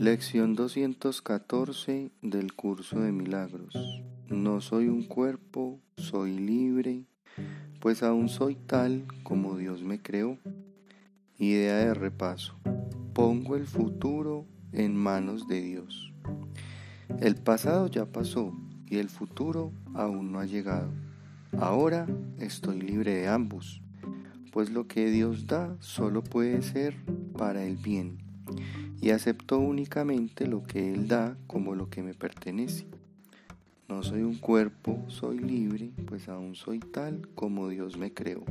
Lección 214 del curso de milagros. No soy un cuerpo, soy libre, pues aún soy tal como Dios me creó. Idea de repaso. Pongo el futuro en manos de Dios. El pasado ya pasó y el futuro aún no ha llegado. Ahora estoy libre de ambos, pues lo que Dios da solo puede ser para el bien, y acepto únicamente lo que Él da como lo que me pertenece. No soy un cuerpo, soy libre, pues aún soy tal como Dios me creó.